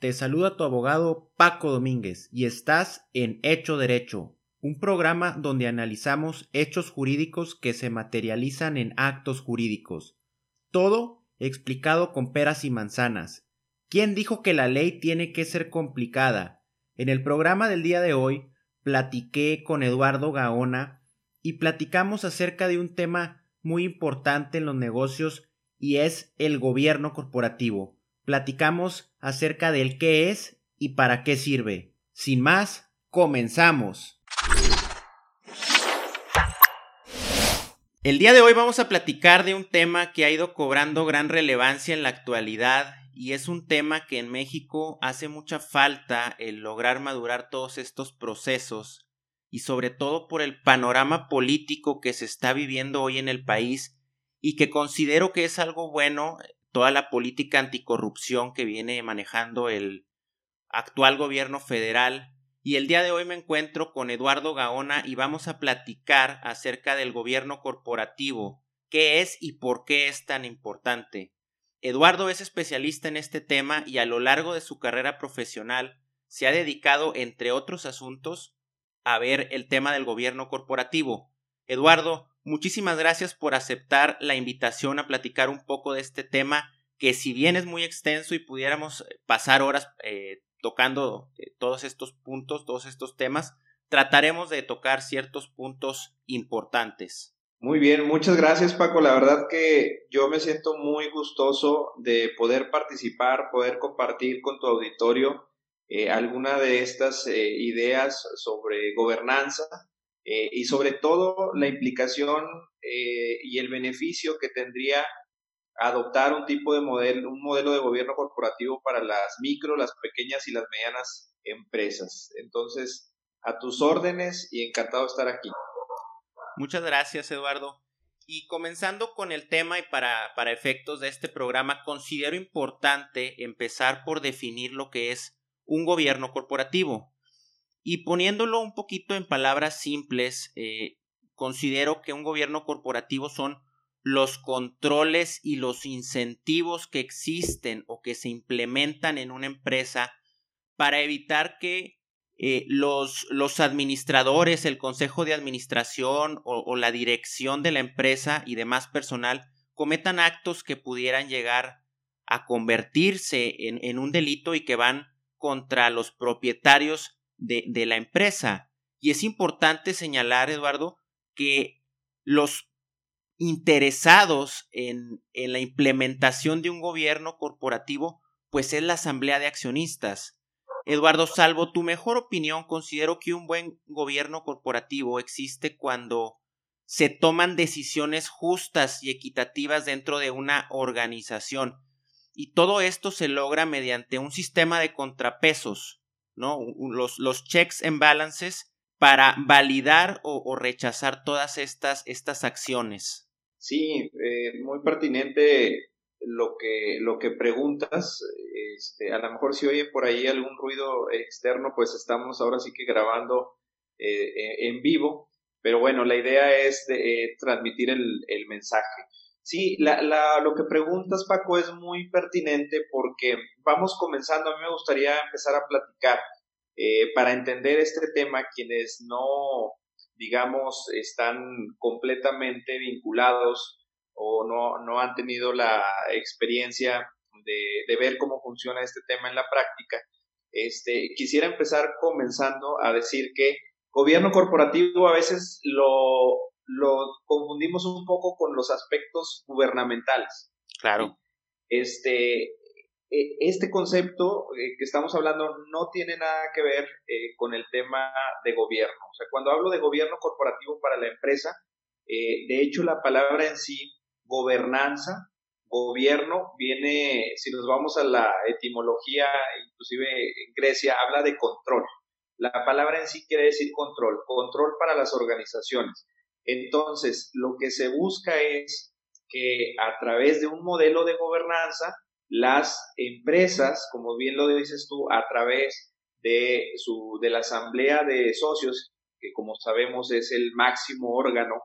Te saluda tu abogado Paco Domínguez y estás en Hecho Derecho, un programa donde analizamos hechos jurídicos que se materializan en actos jurídicos. Todo explicado con peras y manzanas. ¿Quién dijo que la ley tiene que ser complicada? En el programa del día de hoy platiqué con Eduardo Gaona y platicamos acerca de un tema muy importante en los negocios y es el gobierno corporativo platicamos acerca del qué es y para qué sirve. Sin más, comenzamos. El día de hoy vamos a platicar de un tema que ha ido cobrando gran relevancia en la actualidad y es un tema que en México hace mucha falta el lograr madurar todos estos procesos y sobre todo por el panorama político que se está viviendo hoy en el país y que considero que es algo bueno toda la política anticorrupción que viene manejando el actual gobierno federal. Y el día de hoy me encuentro con Eduardo Gaona y vamos a platicar acerca del gobierno corporativo, qué es y por qué es tan importante. Eduardo es especialista en este tema y a lo largo de su carrera profesional se ha dedicado, entre otros asuntos, a ver el tema del gobierno corporativo. Eduardo, Muchísimas gracias por aceptar la invitación a platicar un poco de este tema que si bien es muy extenso y pudiéramos eh, pasar horas eh, tocando eh, todos estos puntos, todos estos temas, trataremos de tocar ciertos puntos importantes. Muy bien, muchas gracias Paco. La verdad que yo me siento muy gustoso de poder participar, poder compartir con tu auditorio alguna de estas ideas sobre gobernanza eh, y sobre todo la implicación eh, y el beneficio que tendría adoptar un tipo de modelo, un modelo de gobierno corporativo para las micro, las pequeñas y las medianas empresas. Entonces, a tus órdenes y encantado de estar aquí. Muchas gracias, Eduardo. Y comenzando con el tema y para, para efectos de este programa, considero importante empezar por definir lo que es un gobierno corporativo. Y poniéndolo un poquito en palabras simples, eh, considero que un gobierno corporativo son los controles y los incentivos que existen o que se implementan en una empresa para evitar que eh, los, los, administradores, el consejo de administración o, la dirección de la empresa y demás personal cometan actos que pudieran llegar a convertirse en, en un delito y que van contra los propietarios de, la empresa. Y es importante señalar, Eduardo, que los interesados en, en, la implementación de un gobierno corporativo, pues es la asamblea de accionistas. Eduardo, salvo tu mejor opinión, considero que un buen gobierno corporativo existe cuando se toman decisiones justas y equitativas dentro de una organización. Y todo esto se logra mediante un sistema de contrapesos, ¿no? Los, los checks and balances para validar o, rechazar todas estas, estas acciones. Sí, eh, muy pertinente lo que, lo que preguntas. Este, a lo mejor si oye por ahí algún ruido externo, pues estamos ahora sí que grabando eh, e, en vivo. Pero bueno, la idea es de, eh, transmitir el, el mensaje. Sí, la, lo que preguntas, Paco, es muy pertinente porque vamos comenzando. A mí me gustaría empezar a platicar eh, para entender este tema quienes no, digamos, están completamente vinculados o no, no han tenido la experiencia de, de, ver cómo funciona este tema en la práctica. Este, quisiera empezar comenzando a decir que gobierno corporativo a veces lo lo confundimos un poco con los aspectos gubernamentales. Claro. Este, e, este concepto eh, que estamos hablando no tiene nada que ver eh, con el tema de gobierno. O sea, cuando hablo de gobierno corporativo para la empresa, eh, de hecho la palabra en sí, gobernanza, gobierno, viene, si nos vamos a la etimología, inclusive en Grecia, habla de control. La palabra en sí quiere decir control, control para las organizaciones. Entonces, lo que se busca es que a través de un modelo de gobernanza, las empresas, como bien lo dices tú, a través de, su, de la asamblea de socios, que como sabemos es el máximo órgano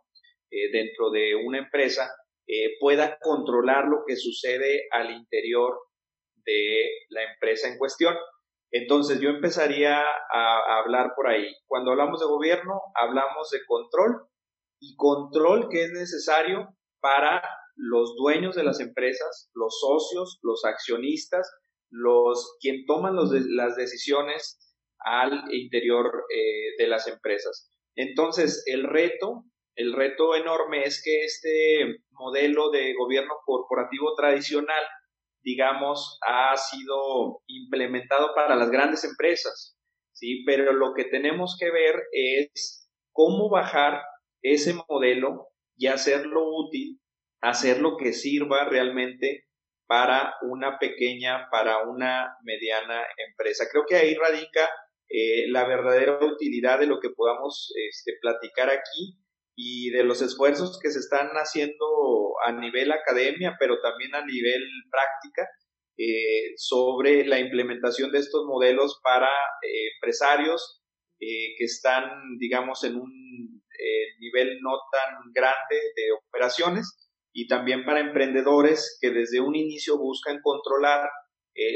eh, dentro de una empresa, eh, pueda controlar lo que sucede al interior de la empresa en cuestión. Entonces yo empezaría a, hablar por ahí. Cuando hablamos de gobierno, hablamos de control y control que es necesario para los dueños de las empresas, los socios, los accionistas, los quien toman las decisiones al interior eh, de las empresas. Entonces, el reto, el reto enorme es que este modelo de gobierno corporativo tradicional digamos, ha sido implementado para las grandes empresas, ¿sí? Pero lo que tenemos que ver es cómo bajar ese modelo y hacerlo útil, hacerlo que sirva realmente para una pequeña, para una mediana empresa. Creo que ahí radica eh, la verdadera utilidad de lo que podamos este, platicar aquí y de los esfuerzos que se están haciendo a nivel academia, pero también a nivel práctica, eh, sobre la implementación de estos modelos para eh, empresarios que están, digamos, en un nivel no tan grande de operaciones y también para emprendedores que desde un inicio buscan controlar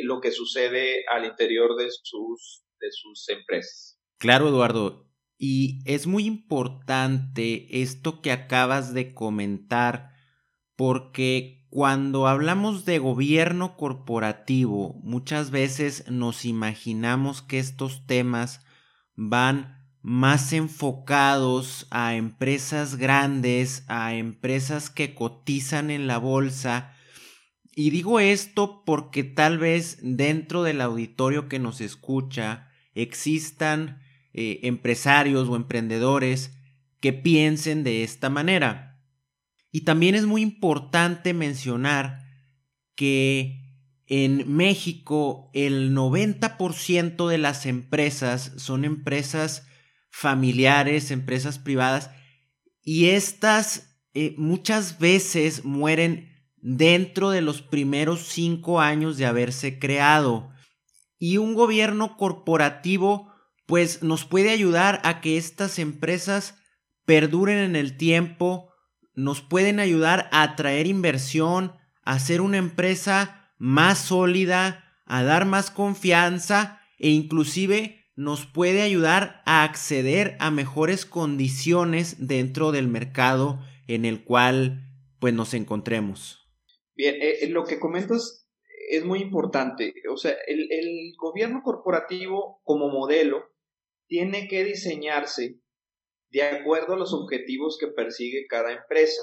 lo que sucede al interior de sus, de sus empresas. Claro, Eduardo. Y es muy importante esto que acabas de comentar, porque cuando hablamos de gobierno corporativo, muchas veces nos imaginamos que estos temas van más enfocados a empresas grandes, a empresas que cotizan en la bolsa. Y digo esto porque tal vez dentro del auditorio que nos escucha existan eh, empresarios o emprendedores que piensen de esta manera. Y también es muy importante mencionar que en México el 90% de las empresas son empresas familiares, empresas privadas, y estas eh, muchas veces mueren dentro de los primeros cinco años de haberse creado. Y un gobierno corporativo pues nos puede ayudar a que estas empresas perduren en el tiempo, nos pueden ayudar a atraer inversión, a hacer una empresa más sólida, a dar más confianza e inclusive nos puede ayudar a acceder a mejores condiciones dentro del mercado en el cual pues nos encontremos. Bien, eh, eh, lo que comentas es muy importante. O sea, el, gobierno corporativo como modelo tiene que diseñarse de acuerdo a los objetivos que persigue cada empresa.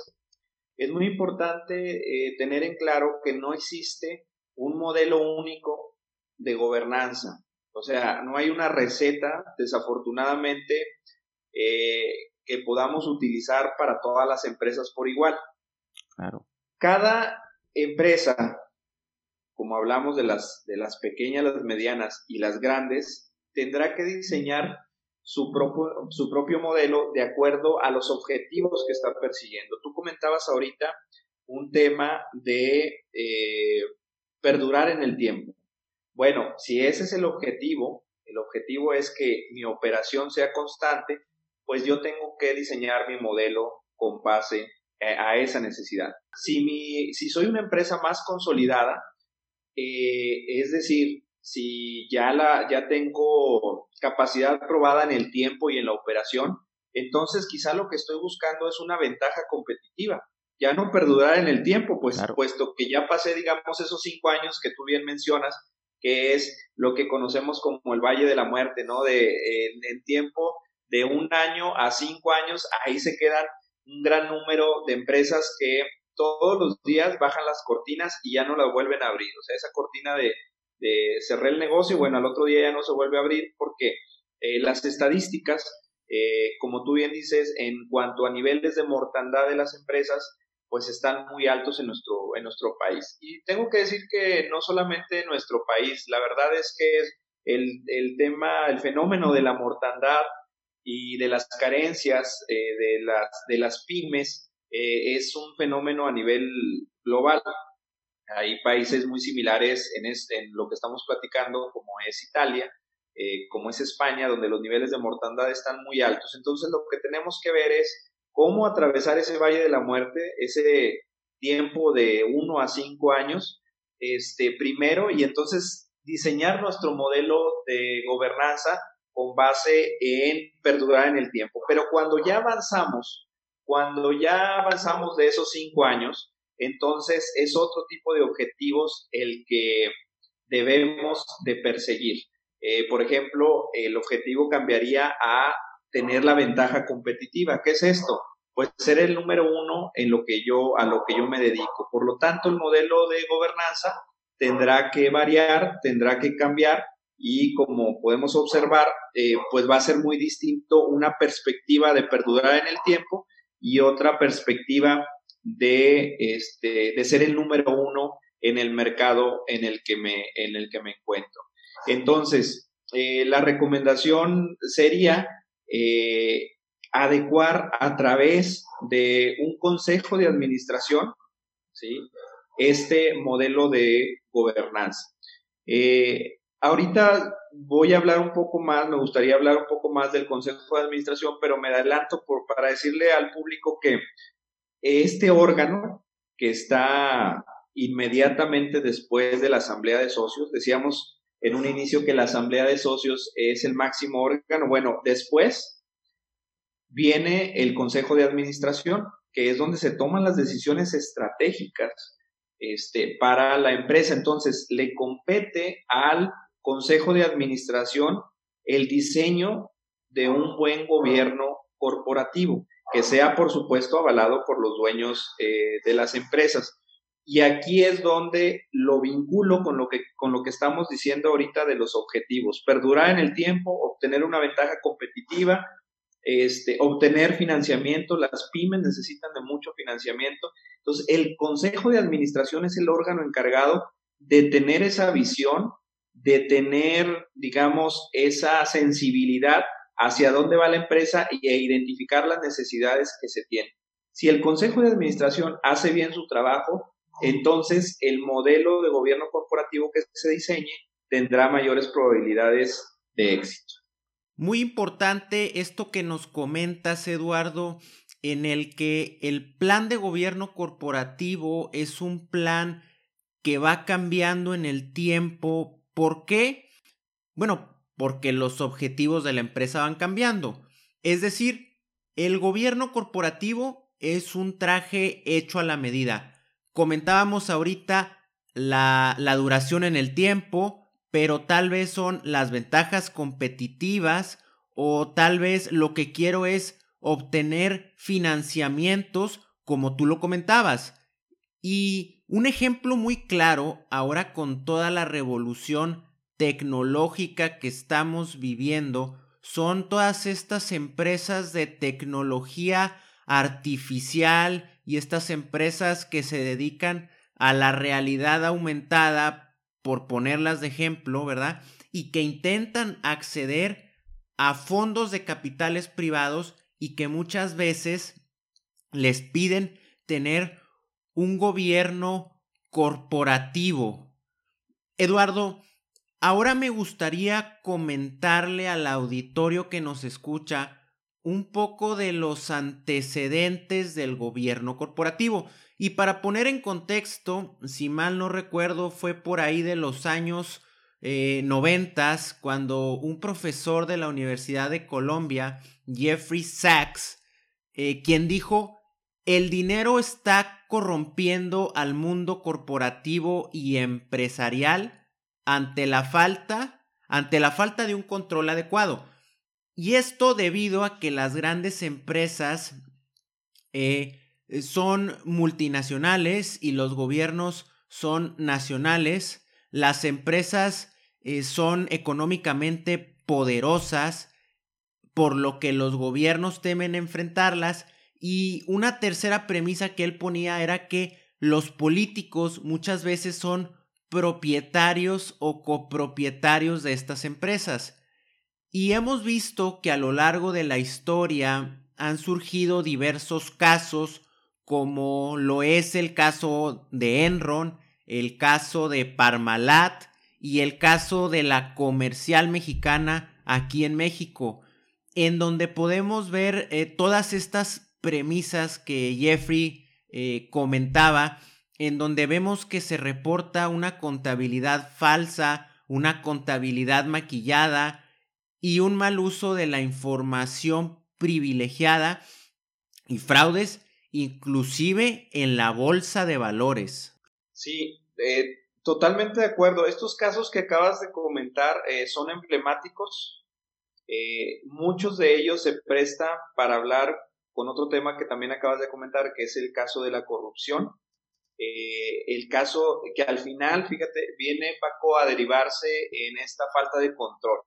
Es muy importante eh, tener en claro que no existe un modelo único de gobernanza. O sea, no hay una receta, desafortunadamente, eh, que podamos utilizar para todas las empresas por igual. Claro. Cada empresa, como hablamos de las, de las pequeñas, las medianas y las grandes, tendrá que diseñar su propio, su propio modelo de acuerdo a los objetivos que está persiguiendo. Tú comentabas ahorita un tema de eh, perdurar en el tiempo. Bueno, si ese es el objetivo, el objetivo es que mi operación sea constante, pues yo tengo que diseñar mi modelo con base a, esa necesidad. Si, mi, si soy una empresa más consolidada, eh, es decir, si ya, la, ya tengo capacidad probada en el tiempo y en la operación, entonces quizá lo que estoy buscando es una ventaja competitiva. Ya no perdurar en el tiempo, pues puesto que ya pasé, digamos, esos cinco años que tú bien mencionas, que es lo que conocemos como el Valle de la Muerte, ¿no? De, en, tiempo de un año a cinco años, ahí se quedan un gran número de empresas que todos los días bajan las cortinas y ya no las vuelven a abrir. O sea, esa cortina de, de cerrar el negocio, bueno, al otro día ya no se vuelve a abrir porque eh, las estadísticas, eh, como tú bien dices, en cuanto a niveles de mortandad de las empresas, pues están muy altos en nuestro, en nuestro país. Y tengo que decir que no solamente en nuestro país, la verdad es que el, el tema, el fenómeno de la mortandad y de las carencias eh, de, las, de las pymes eh, es un fenómeno a nivel global. Hay países muy similares en, en lo que estamos platicando, como es Italia, eh, como es España, donde los niveles de mortandad están muy altos. Entonces lo que tenemos que ver es cómo atravesar ese valle de la muerte, ese tiempo de uno a cinco años, este, primero, y entonces diseñar nuestro modelo de gobernanza con base en perdurar en el tiempo. Pero cuando ya avanzamos, cuando ya avanzamos de esos cinco años, entonces es otro tipo de objetivos el que debemos de perseguir. Eh, por ejemplo, el objetivo cambiaría a tener la ventaja competitiva. ¿Qué es esto? Pues ser el número uno en lo que yo, a lo que yo me dedico. Por lo tanto, el modelo de gobernanza tendrá que variar, tendrá que cambiar y como podemos observar, eh, pues va a ser muy distinto una perspectiva de perdurar en el tiempo y otra perspectiva de, este, de ser el número uno en el mercado en el que me, en el que me encuentro. Entonces, eh, la recomendación sería eh, adecuar a través de un consejo de administración ¿sí? este modelo de gobernanza. Eh, ahorita voy a hablar un poco más, me gustaría hablar un poco más del consejo de administración, pero me adelanto para decirle al público que este órgano que está inmediatamente después de la asamblea de socios, decíamos en un inicio que la asamblea de socios es el máximo órgano, bueno, después viene el consejo de administración, que es donde se toman las decisiones estratégicas este, para la empresa. Entonces, le compete al consejo de administración el diseño de un buen gobierno corporativo, que sea, por supuesto, avalado por los dueños eh, de las empresas. Y aquí es donde lo vinculo con lo, que, con lo que estamos diciendo ahorita de los objetivos. Perdurar en el tiempo, obtener una ventaja competitiva, este, obtener financiamiento. Las pymes necesitan de mucho financiamiento. Entonces, el Consejo de Administración es el órgano encargado de tener esa visión, de tener, digamos, esa sensibilidad hacia dónde va la empresa e identificar las necesidades que se tienen. Si el Consejo de Administración hace bien su trabajo, entonces el modelo de gobierno corporativo que se diseñe tendrá mayores probabilidades de éxito. Muy importante esto que nos comentas, Eduardo, en el que el plan de gobierno corporativo es un plan que va cambiando en el tiempo. ¿Por qué? Bueno, porque los objetivos de la empresa van cambiando. Es decir, el gobierno corporativo es un traje hecho a la medida Comentábamos ahorita la, la duración en el tiempo, pero tal vez son las ventajas competitivas o tal vez lo que quiero es obtener financiamientos como tú lo comentabas. Y un ejemplo muy claro ahora con toda la revolución tecnológica que estamos viviendo son todas estas empresas de tecnología artificial y estas empresas que se dedican a la realidad aumentada, por ponerlas de ejemplo, ¿verdad? Y que intentan acceder a fondos de capitales privados y que muchas veces les piden tener un gobierno corporativo. Eduardo, ahora me gustaría comentarle al auditorio que nos escucha un poco de los antecedentes del gobierno corporativo. Y para poner en contexto, si mal no recuerdo, fue por ahí de los años eh, noventas cuando un profesor de la Universidad de Colombia, Jeffrey Sachs, eh, quien dijo, el dinero está corrompiendo al mundo corporativo y empresarial ante la falta, ante la falta de un control adecuado. Y esto debido a que las grandes empresas eh, son multinacionales y los gobiernos son nacionales. Las empresas eh, son económicamente poderosas, por lo que los gobiernos temen enfrentarlas. Y una tercera premisa que él ponía era que los políticos muchas veces son propietarios o copropietarios de estas empresas. Y hemos visto que a lo largo de la historia han surgido diversos casos, como lo es el caso de Enron, el caso de Parmalat y el caso de la comercial mexicana aquí en México, en donde podemos ver eh, todas estas premisas que Jeffrey eh, comentaba, en donde vemos que se reporta una contabilidad falsa, una contabilidad maquillada y un mal uso de la información privilegiada y fraudes inclusive en la bolsa de valores. Sí, eh, totalmente de acuerdo. Estos casos que acabas de comentar eh, son emblemáticos. Eh, muchos de ellos se prestan para hablar con otro tema que también acabas de comentar, que es el caso de la corrupción. el caso que al final, fíjate, viene Paco a derivarse en esta falta de control.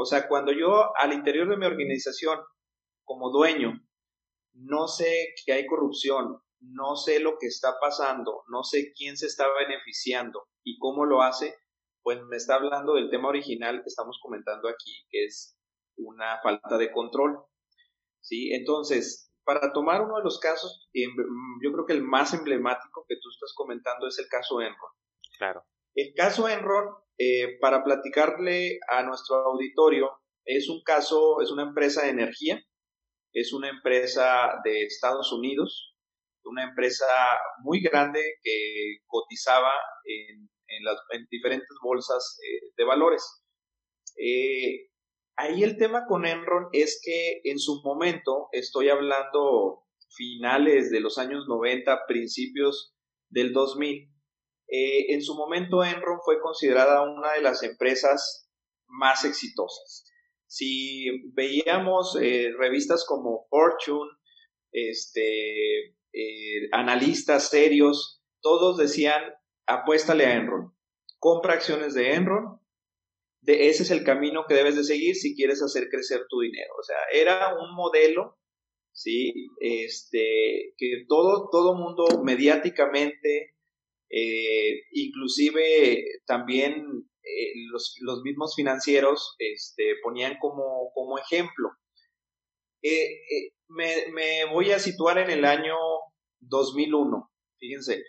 O sea, cuando yo al interior de mi organización, como dueño, no sé que hay corrupción, no sé lo que está pasando, no sé quién se está beneficiando y cómo lo hace, pues me está hablando del tema original que estamos comentando aquí, que es una falta de control. ¿Sí? Entonces, para tomar uno de los casos, em, yo creo que el más emblemático que tú estás comentando es el caso Enron. Claro. El caso Enron, eh, para platicarle a nuestro auditorio, es un caso, es una empresa de energía, es una empresa de Estados Unidos, una empresa muy grande que cotizaba en, las, diferentes bolsas eh, de valores. Eh, ahí el tema con Enron es que en su momento, estoy hablando finales de los años 90, principios del 2000, eh, en su momento Enron fue considerada una de las empresas más exitosas. Si veíamos eh, revistas como Fortune, este, eh, analistas serios, todos decían, apuéstale a Enron, compra acciones de Enron, de, ese es el camino que debes de seguir si quieres hacer crecer tu dinero. O sea, era un modelo, ¿sí? Este, que todo, todo mundo mediáticamente, eh, inclusive también eh, los, los, mismos financieros este, ponían como, como ejemplo. Eh, eh, me, me, voy a situar en el año 2001. Fíjense,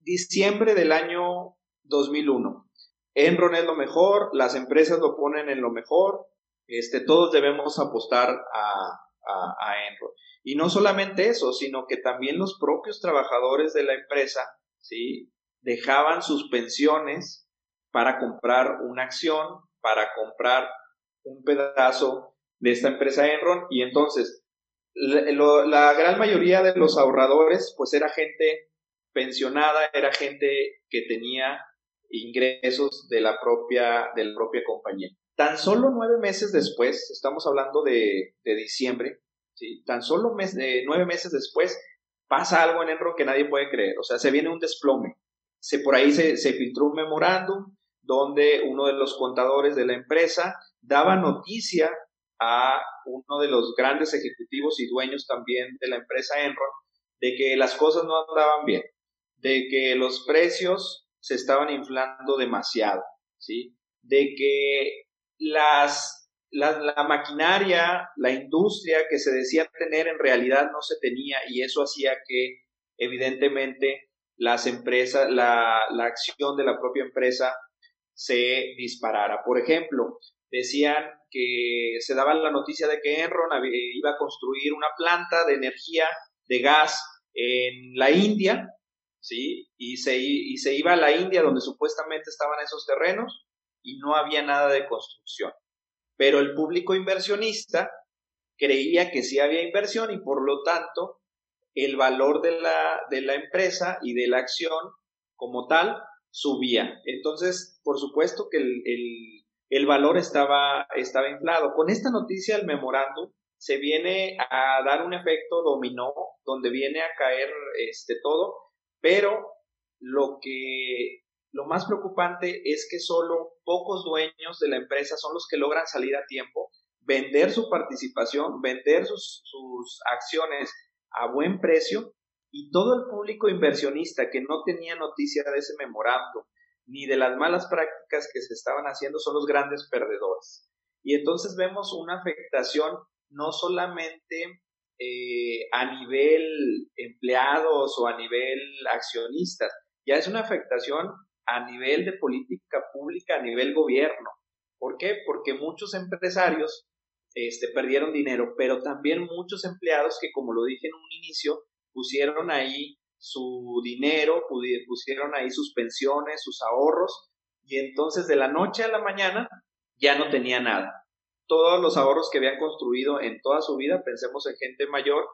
diciembre del año 2001. Enron es lo mejor, las empresas lo ponen en lo mejor, este, todos debemos apostar a, a, a Enron. Y no solamente eso, sino que también los propios trabajadores de la empresa, ¿sí? Dejaban sus pensiones para comprar una acción, para comprar un pedazo de esta empresa Enron y entonces la, gran mayoría de los ahorradores pues era gente pensionada, era gente que tenía ingresos de la propia, de la propia compañía. Tan solo nueve meses después, estamos hablando de, diciembre, ¿sí? tan solo mes, nueve meses después pasa algo en Enron que nadie puede creer, o sea, se viene un desplome. Se, por ahí se, se filtró un memorándum donde uno de los contadores de la empresa daba noticia a uno de los grandes ejecutivos y dueños también de la empresa Enron de que las cosas no andaban bien, de que los precios se estaban inflando demasiado, ¿sí? De que las, la, maquinaria, la industria que se decía tener en realidad no se tenía y eso hacía que evidentemente las empresas, la, la acción de la propia empresa se disparara. Por ejemplo, decían que se daba la noticia de que Enron iba a construir una planta de energía de gas en la India, ¿sí? Y se, y se iba a la India donde supuestamente estaban esos terrenos y no había nada de construcción. Pero el público inversionista creía que sí había inversión y por lo tanto el valor de la, de la empresa y de la acción como tal subía. Entonces, por supuesto que el, valor estaba, estaba inflado. Con esta noticia, el memorándum se viene a dar un efecto dominó, donde viene a caer este todo, pero lo que lo más preocupante es que solo pocos dueños de la empresa son los que logran salir a tiempo, vender su participación, vender sus, acciones a buen precio y todo el público inversionista que no tenía noticia de ese memorando, ni de las malas prácticas que se estaban haciendo son los grandes perdedores. Y entonces vemos una afectación no solamente eh, a nivel empleados o a nivel accionistas, ya es una afectación a nivel de política pública, a nivel gobierno. ¿Por qué? Porque muchos empresarios este, perdieron dinero, pero también muchos empleados que, como lo dije en un inicio, pusieron ahí su dinero, pusieron ahí sus pensiones, sus ahorros, y entonces de la noche a la mañana ya no tenía nada. Todos los ahorros que habían construido en toda su vida, pensemos en gente mayor,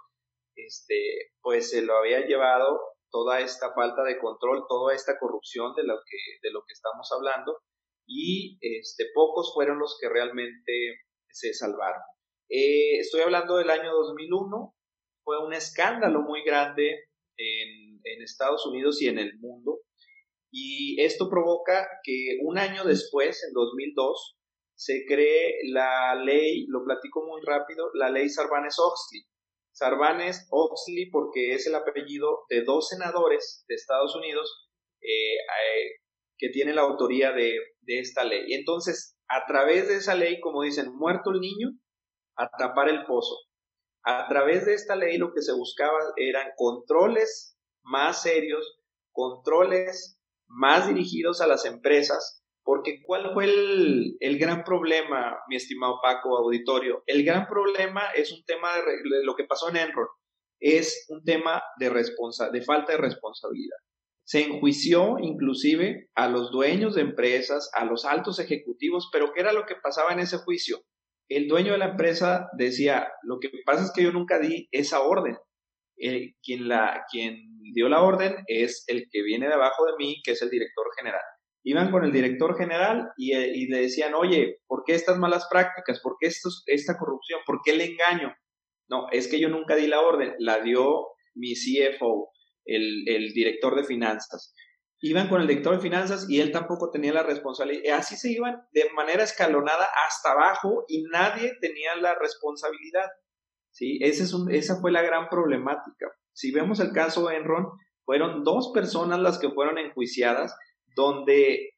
este, pues se lo había llevado toda esta falta de control, toda esta corrupción de lo que, estamos hablando, y este, pocos fueron los que realmente se salvaron. Eh, estoy hablando del año 2001, fue un escándalo muy grande en, en Estados Unidos y en el mundo, y esto provoca que un año después, en 2002, se cree la ley, lo platico muy rápido, la ley Sarbanes-Oxley. Sarbanes-Oxley porque es el apellido de dos senadores de Estados Unidos eh, eh, que tienen la autoría de, de, esta ley. Entonces, a través de esa ley, como dicen, muerto el niño, a tapar el pozo. A través de esta ley lo que se buscaba eran controles más serios, controles más dirigidos a las empresas porque ¿cuál fue el, gran problema, mi estimado Paco, auditorio? El gran problema es un tema de, lo que pasó en Enron. Es un tema de, responsa, de falta de responsabilidad. Se enjuició inclusive a los dueños de empresas, a los altos ejecutivos, pero ¿qué era lo que pasaba en ese juicio? El dueño de la empresa decía, lo que pasa es que yo nunca di esa orden. Eh, quien dio la orden es el que viene de abajo de mí, que es el director general iban con el director general y, eh, y, le decían, oye, ¿por qué estas malas prácticas? ¿Por qué esta corrupción? ¿Por qué el engaño? No, es que yo nunca di la orden, la dio mi CFO, el, director de finanzas. Iban con el director de finanzas y él tampoco tenía la responsabilidad. Así se iban de manera escalonada hasta abajo y nadie tenía la responsabilidad. ¿sí? Ese es esa fue la gran problemática. Si vemos el caso Enron, fueron dos personas las que fueron enjuiciadas donde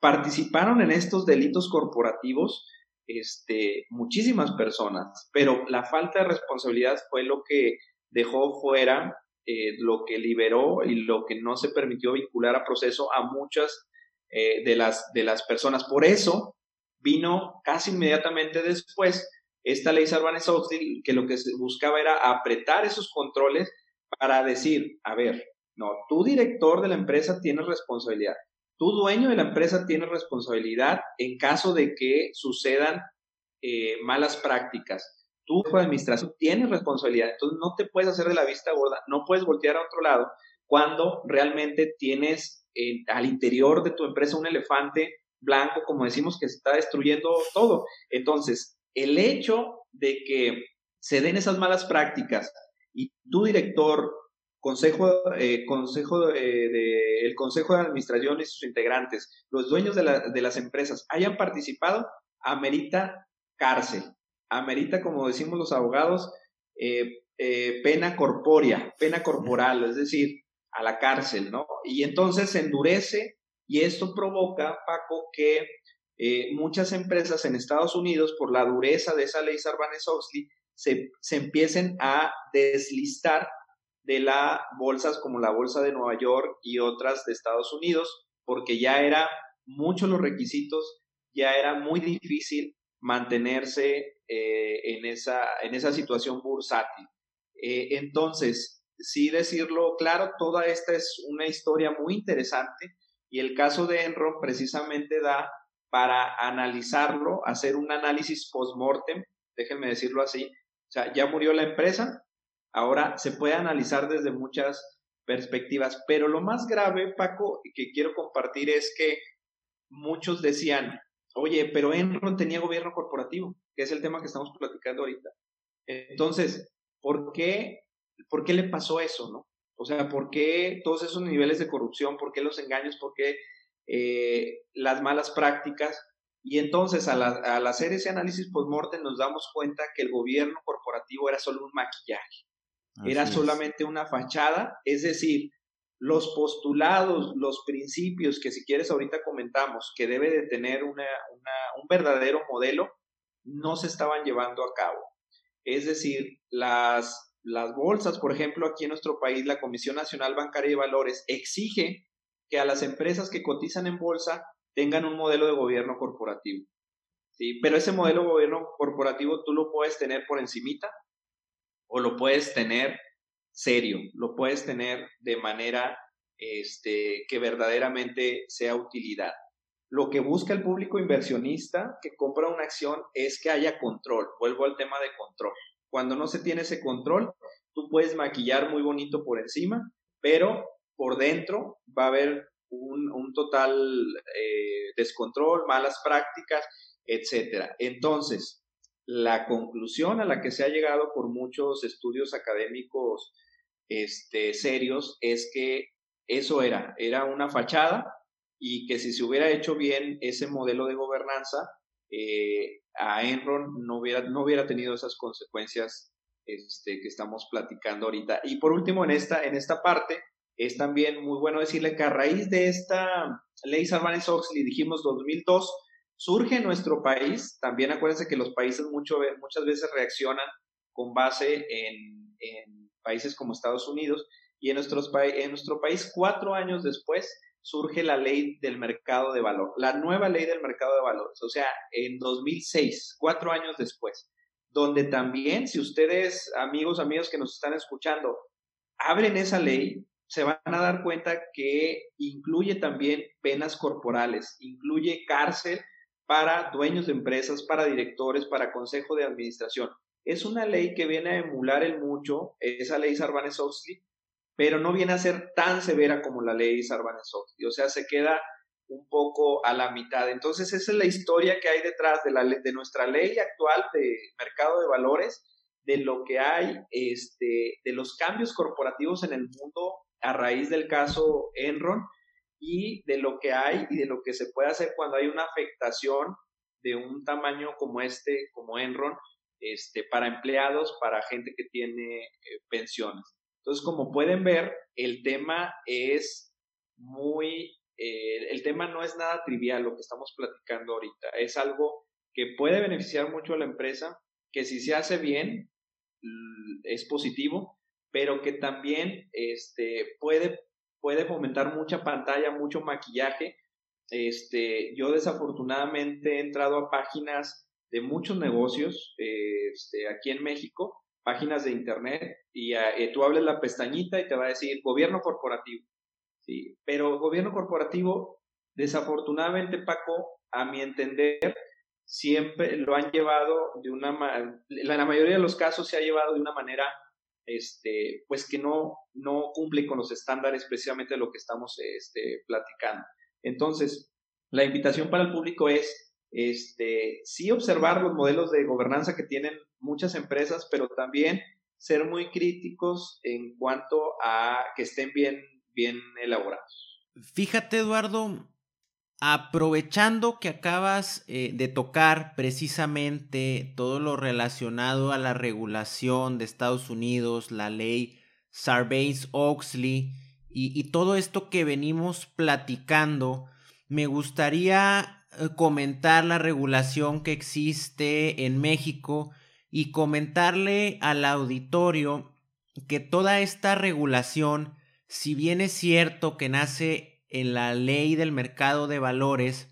participaron en estos delitos corporativos este, muchísimas personas, pero la falta de responsabilidad fue lo que dejó fuera, eh, lo que liberó y lo que no se permitió vincular a proceso a muchas eh, de, las, de las personas. Por eso vino casi inmediatamente después esta ley Sarbanes-Oxley, que lo que se buscaba era apretar esos controles para decir, a ver, no, tu director de la empresa tiene responsabilidad, Tú, dueño de la empresa, tienes responsabilidad en caso de que sucedan eh, malas prácticas. De administración, tienes responsabilidad. Entonces, no te puedes hacer de la vista gorda, no puedes voltear a otro lado cuando realmente tienes eh, al interior de tu empresa un elefante blanco, como decimos, que se está destruyendo todo. Entonces, el hecho de que se den esas malas prácticas y tu director consejo, eh, consejo de, el consejo de administración y sus integrantes, los dueños de, la, de las empresas hayan participado, amerita cárcel, amerita, como decimos los abogados, eh, eh, pena corpórea, pena corporal, es decir, a la cárcel, ¿no? Y entonces se endurece y esto provoca, Paco, que muchas empresas en Estados Unidos, por la dureza de esa ley Sarbanes-Oxley, se, se empiecen a deslistar de las bolsas como la Bolsa de Nueva York y otras de Estados Unidos, porque ya era muchos los requisitos, ya era muy difícil mantenerse eh, en, esa, en esa situación bursátil. Eh, entonces, sí decirlo claro, toda esta es una historia muy interesante y el caso de Enron precisamente da para analizarlo, hacer un análisis post-mortem, déjenme decirlo así, o sea, ya murió la empresa, Ahora se puede analizar desde muchas perspectivas, pero lo más grave, Paco, que quiero compartir es que muchos decían, oye, pero Enron tenía gobierno corporativo, que es el tema que estamos platicando ahorita. Entonces, ¿por qué, por qué le pasó eso, no? O sea, ¿por qué todos esos niveles de corrupción? ¿Por qué los engaños? ¿Por qué eh, las malas prácticas? Y entonces, al, al hacer ese análisis post-mortem, nos damos cuenta que el gobierno corporativo era solo un maquillaje era solamente una fachada, es decir, los postulados, los principios que si quieres ahorita comentamos que debe de tener una, un verdadero modelo, no se estaban llevando a cabo. Es decir, las, las bolsas, por ejemplo, aquí en nuestro país, la Comisión Nacional Bancaria de Valores exige que a las empresas que cotizan en bolsa tengan un modelo de gobierno corporativo. ¿sí? Pero ese modelo de gobierno corporativo tú lo puedes tener por encimita o lo puedes tener serio, lo puedes tener de manera este, que verdaderamente sea utilidad. Lo que busca el público inversionista que compra una acción es que haya control. Vuelvo al tema de control. Cuando no se tiene ese control, tú puedes maquillar muy bonito por encima, pero por dentro va a haber un, total eh, descontrol, malas prácticas, etcétera. Entonces, la conclusión a la que se ha llegado por muchos estudios académicos este, serios es que eso era, era una fachada y que si se hubiera hecho bien ese modelo de gobernanza, eh, a Enron no hubiera, no hubiera tenido esas consecuencias este, que estamos platicando ahorita. Y por último, en esta, en esta parte, es también muy bueno decirle que a raíz de esta ley Sarbanes-Oxley, dijimos 2002, surge en nuestro país, también acuérdense que los países muchas veces reaccionan con base en, países como Estados Unidos, y en, en nuestro país, cuatro años después, surge la ley del mercado de valor, la nueva ley del mercado de valores, o sea, en 2006, cuatro años después, donde también, si ustedes, amigos, amigos que nos están escuchando, abren esa ley, se van a dar cuenta que incluye también penas corporales, incluye cárcel para dueños de empresas, para directores, para consejo de administración. Es una ley que viene a emular el mucho esa ley Sarbanes-Oxley, pero no viene a ser tan severa como la ley Sarbanes-Oxley, o sea, se queda un poco a la mitad. Entonces, esa es la historia que hay detrás de, nuestra ley actual de mercado de valores, de lo que hay, este, de los cambios corporativos en el mundo a raíz del caso Enron y de lo que hay y de lo que se puede hacer cuando hay una afectación de un tamaño como este, como Enron, este, para empleados, para gente que tiene eh, pensiones. Entonces, como pueden ver, el tema es muy, eh, el tema no es nada trivial lo que estamos platicando ahorita. Es algo que puede beneficiar mucho a la empresa, que si se hace bien, es positivo, pero que también este, puede, puede fomentar mucha pantalla, mucho maquillaje. Este, yo desafortunadamente he entrado a páginas de muchos negocios este, aquí en México, páginas de internet, y eh, tú hables la pestañita y te va a decir gobierno corporativo. ¿sí? Pero gobierno corporativo, desafortunadamente, Paco, a mi entender, siempre lo han llevado de una la, la mayoría de los casos se ha llevado de una manera este pues que no no cumple con los estándares precisamente de lo que estamos este, platicando entonces la invitación para el público es este, sí observar los modelos de gobernanza que tienen muchas empresas, pero también ser muy críticos en cuanto a que estén bien, bien elaborados. Fíjate, Eduardo, aprovechando que acabas eh, de tocar precisamente todo lo relacionado a la regulación de Estados Unidos, la ley Sarbanes-Oxley y, todo esto que venimos platicando, me gustaría eh, comentar la regulación que existe en México y comentarle al auditorio que toda esta regulación, si bien es cierto que nace en la ley del mercado de valores,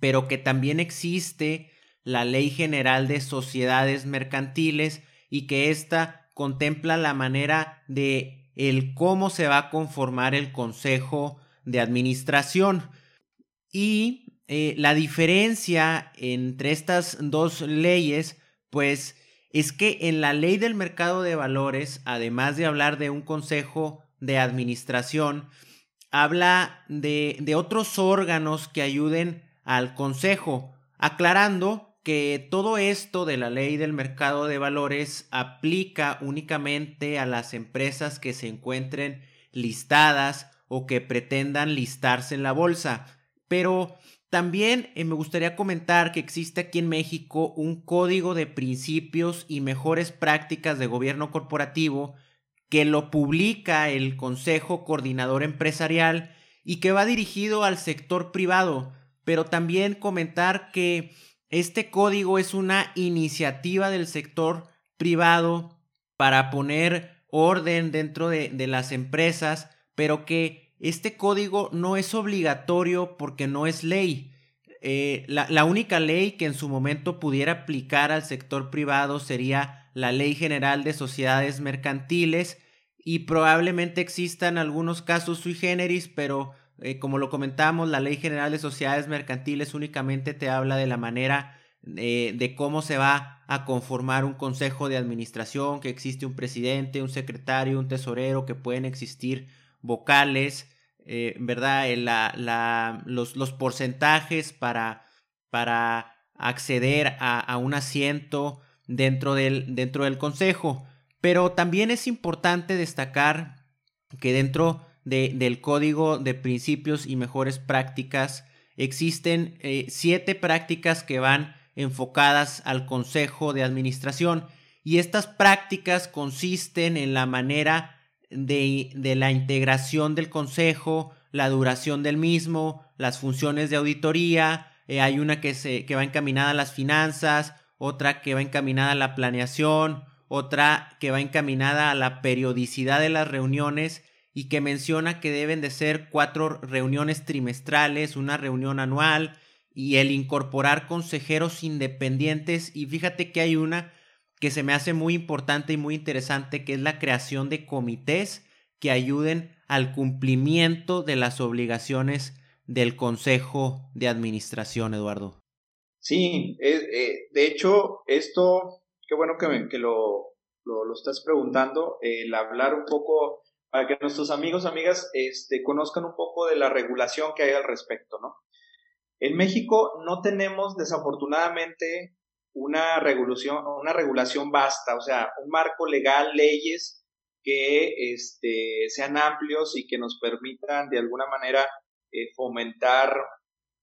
pero que también existe la ley general de sociedades mercantiles y que ésta contempla la manera de el cómo se va a conformar el consejo de administración. Y eh, la diferencia entre estas dos leyes, pues es que en la ley del mercado de valores, además de hablar de un consejo de administración, habla de, otros órganos que ayuden al consejo, aclarando que todo esto de la ley del mercado de valores aplica únicamente a las empresas que se encuentren listadas o que pretendan listarse en la bolsa. Pero también eh, me gustaría comentar que existe aquí en México un código de principios y mejores prácticas de gobierno corporativo que lo publica el Consejo Coordinador Empresarial y que va dirigido al sector privado, pero también comentar que este código es una iniciativa del sector privado para poner orden dentro de, las empresas, pero que este código no es obligatorio porque no es ley. Eh, la, la, única ley que en su momento pudiera aplicar al sector privado sería la Ley General de Sociedades Mercantiles y probablemente existan algunos casos sui generis, pero eh, como lo comentamos, la Ley General de Sociedades Mercantiles únicamente te habla de la manera eh, de cómo se va a conformar un consejo de administración, que existe un presidente, un secretario, un tesorero, que pueden existir vocales, eh, ¿verdad? La, los, los, porcentajes para, para acceder a, a, un asiento dentro del, dentro del consejo. Pero también es importante destacar que dentro del Código de Principios y Mejores Prácticas existen eh, siete prácticas que van enfocadas al Consejo de Administración y estas prácticas consisten en la manera de, de la integración del Consejo, la duración del mismo, las funciones de auditoría, eh, hay una que, se, que va encaminada a las finanzas, otra que va encaminada a la planeación, otra que va encaminada a la periodicidad de las reuniones y que menciona que deben de ser cuatro reuniones trimestrales, una reunión anual y el incorporar consejeros independientes y fíjate que hay una que se me hace muy importante y muy interesante que es la creación de comités que ayuden al cumplimiento de las obligaciones del Consejo de Administración, Eduardo. Sí, eh, de hecho, esto, qué bueno que, que lo, lo, estás preguntando, el hablar un poco para que nuestros amigos, amigas, este, conozcan un poco de la regulación que hay al respecto, ¿no? En México no tenemos desafortunadamente una regulación, una regulación vasta, o sea, un marco legal, leyes que este, sean amplios y que nos permitan de alguna manera eh, fomentar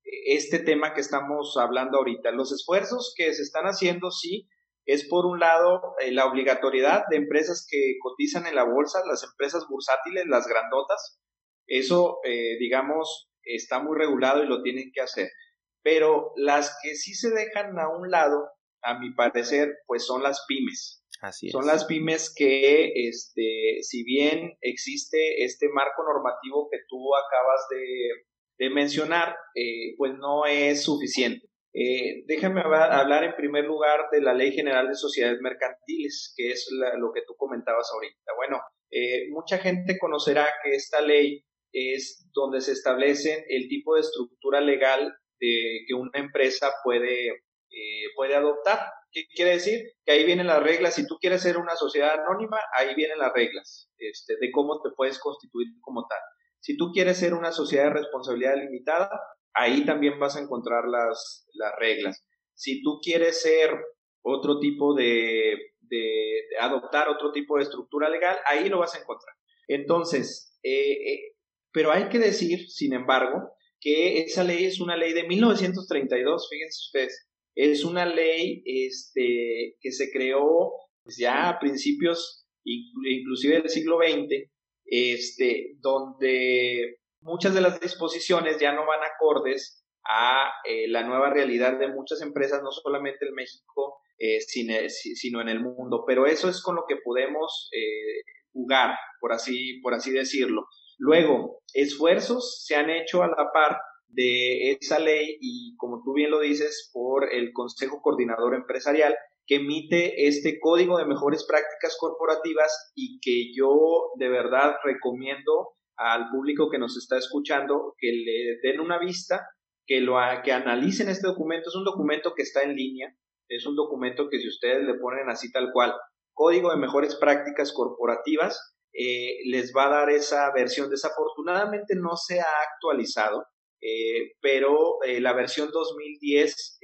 este tema que estamos hablando ahorita. Los esfuerzos que se están haciendo, sí, es por un lado eh, la obligatoriedad de empresas que cotizan en la bolsa, las empresas bursátiles, las grandotas. Eso, eh, digamos, está muy regulado y lo tienen que hacer. Pero las que sí se dejan a un lado, a mi parecer, pues son las pymes. Así Son las pymes que, este, si bien existe este marco normativo que tú acabas de, mencionar, eh, pues no es suficiente. Eh, déjame hablar en primer lugar de la Ley General de Sociedades Mercantiles, que es lo que tú comentabas ahorita. Bueno, eh, mucha gente conocerá que esta ley es donde se establece el tipo de estructura legal de, que una empresa puede, puede adoptar. ¿Qué quiere decir? Que ahí vienen las reglas. Si tú quieres ser una sociedad anónima, ahí vienen las reglas este, de cómo te puedes constituir como tal. Si tú quieres ser una sociedad de responsabilidad limitada, ahí también vas a encontrar las, las reglas. Si tú quieres ser otro tipo de, de, adoptar otro tipo de estructura legal, ahí lo vas a encontrar. Entonces, eh, eh, pero hay que decir, sin embargo, que esa ley es una ley de 1932, fíjense ustedes, es una ley este, que se creó ya a principios inclusive del siglo XX, este, donde muchas de las disposiciones ya no van acordes a eh, la nueva realidad de muchas empresas, no solamente en México, eh, sino en el mundo. Pero eso es con lo que podemos eh, jugar, por así, por así decirlo. Luego, esfuerzos se han hecho a la par de esa ley y, como tú bien lo dices, por el Consejo Coordinador Empresarial, emite este código de mejores prácticas corporativas y que yo de verdad recomiendo al público que nos está escuchando que le den una vista, que, lo, que analicen este documento. Es un documento que está en línea, es un documento que si ustedes le ponen así tal cual, Código de Mejores Prácticas Corporativas, eh, les va a dar esa versión. Desafortunadamente no se ha actualizado, eh, pero eh, la versión 2010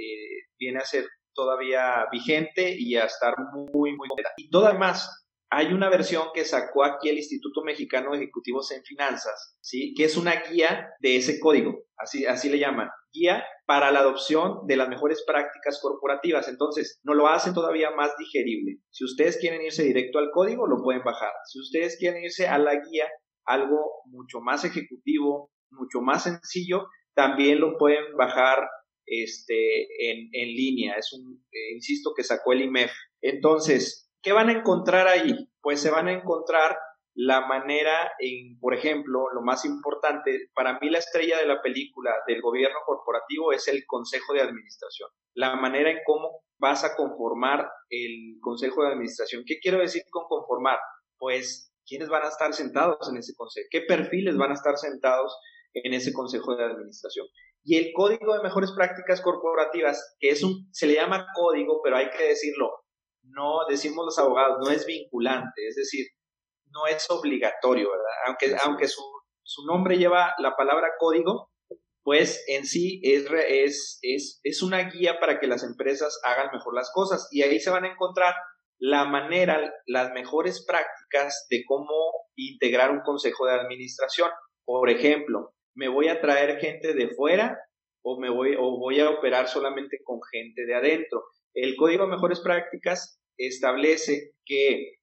viene a ser todavía vigente y a estar muy, muy... Y todo además, hay una versión que sacó aquí el Instituto Mexicano de Ejecutivos en Finanzas, ¿sí? que es una guía de ese código, así, así le llaman, guía para la adopción de las mejores prácticas corporativas. Entonces, no lo hacen todavía más digerible. Si ustedes quieren irse directo al código, lo pueden bajar. Si ustedes quieren irse a la guía, algo mucho más ejecutivo, mucho más sencillo, también lo pueden bajar este, en, en línea. Es un, eh, insisto, que sacó el IMEF. Entonces, ¿qué van a encontrar ahí? Pues se van a encontrar la manera en, por ejemplo, lo más importante, para mí la estrella de la película del gobierno corporativo es el consejo de administración. La manera en cómo vas a conformar el consejo de administración. ¿Qué quiero decir con conformar? Pues, ¿quiénes van a estar sentados en ese consejo? ¿Qué perfiles van a estar sentados en ese consejo de administración? Y el código de mejores prácticas corporativas, que es un, se le llama código, pero hay que decirlo, no, decimos los abogados, no es vinculante, es decir, no es obligatorio, ¿verdad? Aunque, aunque su, su, nombre lleva la palabra código, pues en sí es, es, es, es una guía para que las empresas hagan mejor las cosas y ahí se van a encontrar la manera, las mejores prácticas de cómo integrar un consejo de administración. Por ejemplo, me voy a traer gente de fuera o me voy o voy a operar solamente con gente de adentro. El código de mejores prácticas establece que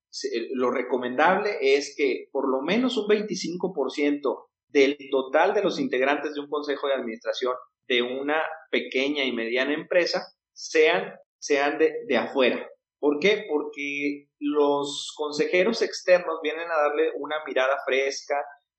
lo recomendable es que por lo menos un 25% del total de los integrantes de un consejo de administración de una pequeña y mediana empresa sean, sean de, de afuera. ¿Por qué? Porque los consejeros externos vienen a darle una mirada fresca,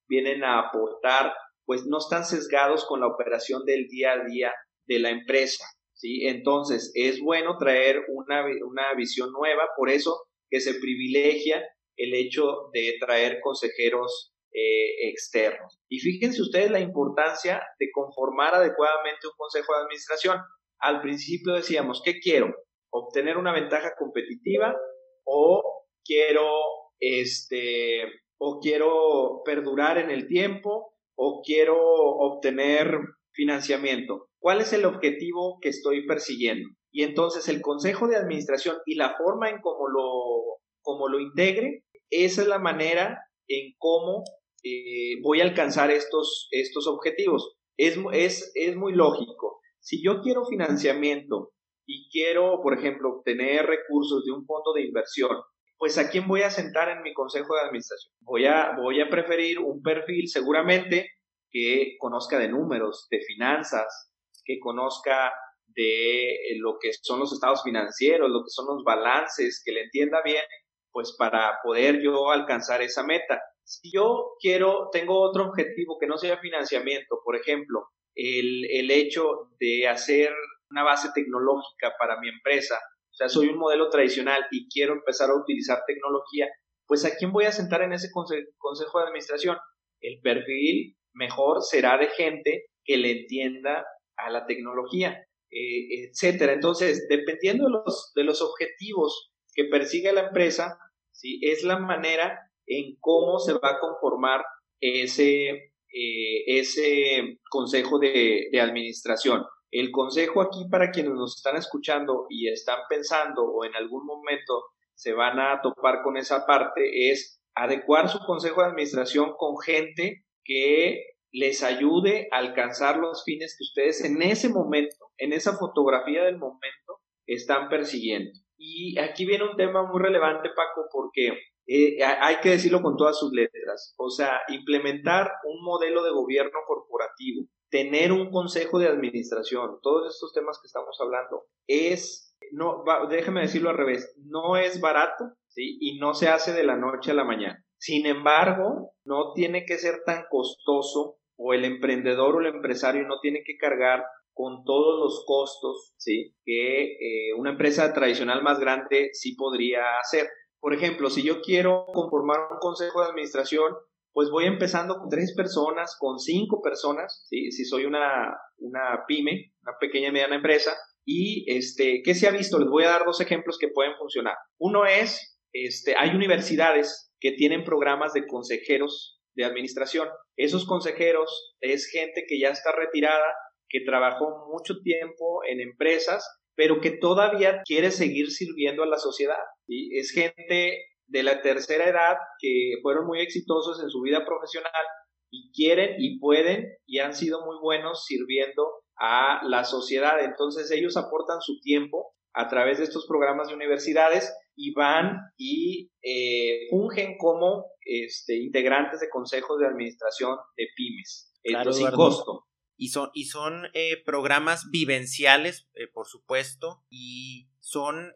vienen a aportar, pues no están sesgados con la operación del día a día de la empresa. ¿sí? Entonces, es bueno traer una, una visión nueva, por eso que se privilegia el hecho de traer consejeros eh, externos. Y fíjense ustedes la importancia de conformar adecuadamente un consejo de administración. Al principio decíamos, ¿qué quiero? ¿Obtener una ventaja competitiva o quiero, este, o quiero perdurar en el tiempo o quiero obtener financiamiento? ¿Cuál es el objetivo que estoy persiguiendo? Y entonces el consejo de administración y la forma en cómo lo, cómo lo integre, esa es la manera en cómo eh, voy a alcanzar estos, estos objetivos. Es, es, es muy lógico. Si yo quiero financiamiento y quiero, por ejemplo, obtener recursos de un fondo de inversión, pues a quién voy a sentar en mi consejo de administración. Voy a, voy a preferir un perfil seguramente que conozca de números, de finanzas, que conozca de eh, lo que son los estados financieros, lo que son los balances, que le entienda bien, pues para poder yo alcanzar esa meta. Si yo quiero, tengo otro objetivo que no sea financiamiento, por ejemplo, el, el hecho de hacer una base tecnológica para mi empresa, o sea, soy un modelo tradicional y quiero empezar a utilizar tecnología, pues ¿a quién voy a sentar en ese consejo de administración? El perfil mejor será de gente que le entienda a la tecnología. Eh, etcétera. Entonces, dependiendo de los, de los objetivos que persigue la empresa, ¿sí? es la manera en cómo se va a conformar ese, eh, ese consejo de, de administración. El consejo aquí para quienes nos están escuchando y están pensando o en algún momento se van a topar con esa parte es adecuar su consejo de administración con gente que les ayude a alcanzar los fines que ustedes en ese momento, en esa fotografía del momento, están persiguiendo. Y aquí viene un tema muy relevante, Paco, porque eh, hay que decirlo con todas sus letras. O sea, implementar un modelo de gobierno corporativo, tener un consejo de administración, todos estos temas que estamos hablando, es, no, déjeme decirlo al revés, no es barato. Y no se hace de la noche a la mañana. Sin embargo, no tiene que ser tan costoso o el emprendedor o el empresario no tiene que cargar con todos los costos que eh, una empresa tradicional más grande sí podría hacer. Por ejemplo, si yo quiero conformar un consejo de administración, pues voy empezando con tres personas, con cinco personas, si soy una, una pyme, una pequeña y mediana empresa. Y este, ¿qué se ha visto? Les voy a dar dos ejemplos que pueden funcionar. Uno es, este, hay universidades que tienen programas de consejeros de administración. Esos consejeros es gente que ya está retirada, que trabajó mucho tiempo en empresas, pero que todavía quiere seguir sirviendo a la sociedad. y Es gente de la tercera edad que fueron muy exitosos en su vida profesional y quieren y pueden y han sido muy buenos sirviendo a la sociedad. Entonces ellos aportan su tiempo a través de estos programas de universidades y van y eh, fungen como este, integrantes de consejos de administración de pymes. Claro, sin costo. Y son, y son eh, programas vivenciales, eh, por supuesto, y son...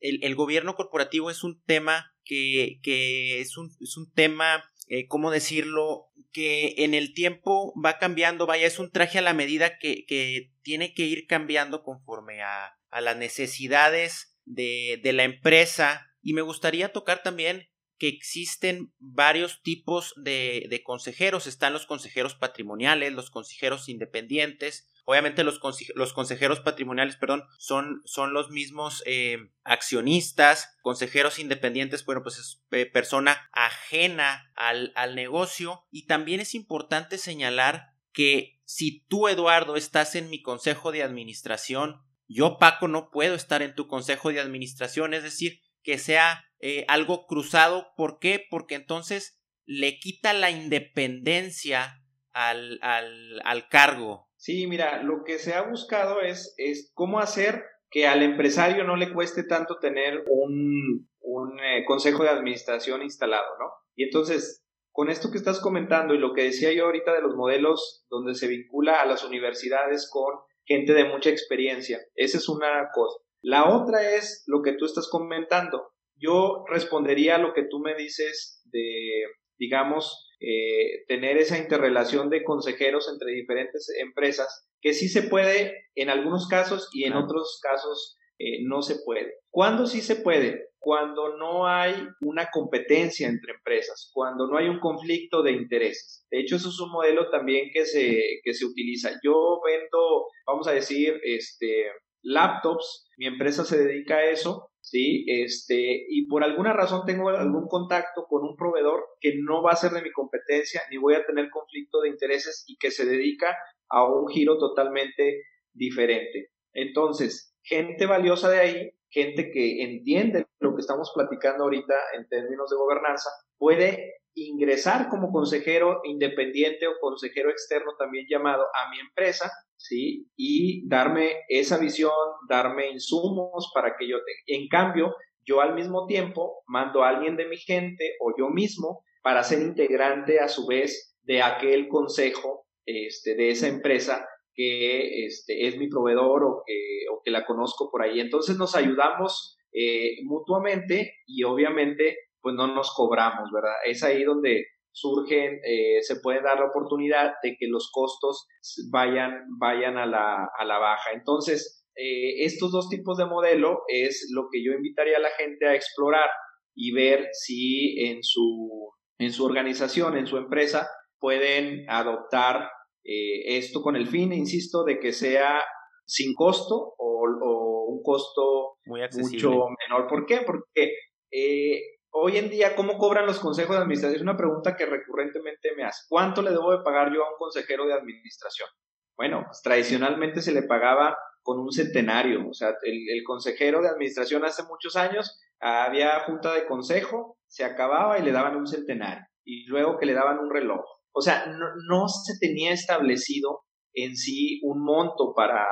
el, el, gobierno corporativo es un tema que, que es, un, es un tema ¿cómo decirlo? Que en el tiempo va cambiando, vaya, es un traje a la medida que, que tiene que ir cambiando conforme a, a las necesidades de, de la empresa. Y me gustaría tocar también que existen varios tipos de, de, consejeros. Están los consejeros patrimoniales, los consejeros independientes. Obviamente los, consejeros patrimoniales, perdón, son, son los mismos eh, accionistas. Consejeros independientes, bueno, pues es eh, persona ajena al, al negocio. Y también es importante señalar que si tú, Eduardo, estás en mi consejo de administración, yo, Paco, no puedo estar en tu consejo de administración, es decir, que sea eh, algo cruzado. ¿Por qué? Porque entonces le quita la independencia al, al, al cargo. Sí, mira, lo que se ha buscado es, es cómo hacer que al empresario no le cueste tanto tener un, un eh, consejo de administración instalado, ¿no? Y entonces, con esto que estás comentando y lo que decía yo ahorita de los modelos donde se vincula a las universidades con gente de mucha experiencia. Esa es una cosa. La otra es lo que tú estás comentando. Yo respondería a lo que tú me dices de, digamos, eh, tener esa interrelación de consejeros entre diferentes empresas, que sí se puede en algunos casos y en otros casos eh, no se puede. ¿Cuándo sí se puede? Cuando no hay una competencia entre empresas, cuando no hay un conflicto de intereses. De hecho, eso es un modelo también que se, que se utiliza. Yo vendo, vamos a decir, este, laptops, mi empresa se dedica a eso, ¿sí? Este, y por alguna razón tengo algún contacto con un proveedor que no va a ser de mi competencia, ni voy a tener conflicto de intereses y que se dedica a un giro totalmente diferente. Entonces, gente valiosa de ahí, gente que entiende lo que estamos platicando ahorita en términos de gobernanza, puede ingresar como consejero independiente o consejero externo también llamado a mi empresa, ¿sí? Y darme esa visión, darme insumos para que yo tenga. En cambio, yo al mismo tiempo mando a alguien de mi gente o yo mismo para ser integrante a su vez de aquel consejo este, de esa empresa que este, es mi proveedor o que, o que la conozco por ahí. Entonces nos ayudamos eh, mutuamente y obviamente pues no nos cobramos, ¿verdad? Es ahí donde surgen, eh, se puede dar la oportunidad de que los costos vayan, vayan a, la, a la baja. Entonces, eh, estos dos tipos de modelo es lo que yo invitaría a la gente a explorar y ver si en su, en su organización, en su empresa, pueden adoptar eh, esto con el fin, insisto, de que sea sin costo o, un costo mucho menor. ¿Por qué? Porque eh, hoy en día, ¿cómo cobran los consejos de administración? Es una pregunta que recurrentemente me hace. ¿Cuánto le debo de pagar yo a un consejero de administración? Bueno, pues, tradicionalmente se le pagaba con un centenario. O sea, el, el, consejero de administración hace muchos años había junta de consejo, se acababa y le daban un centenario. Y luego que le daban un reloj. O sea, no, se tenía establecido en sí un monto para,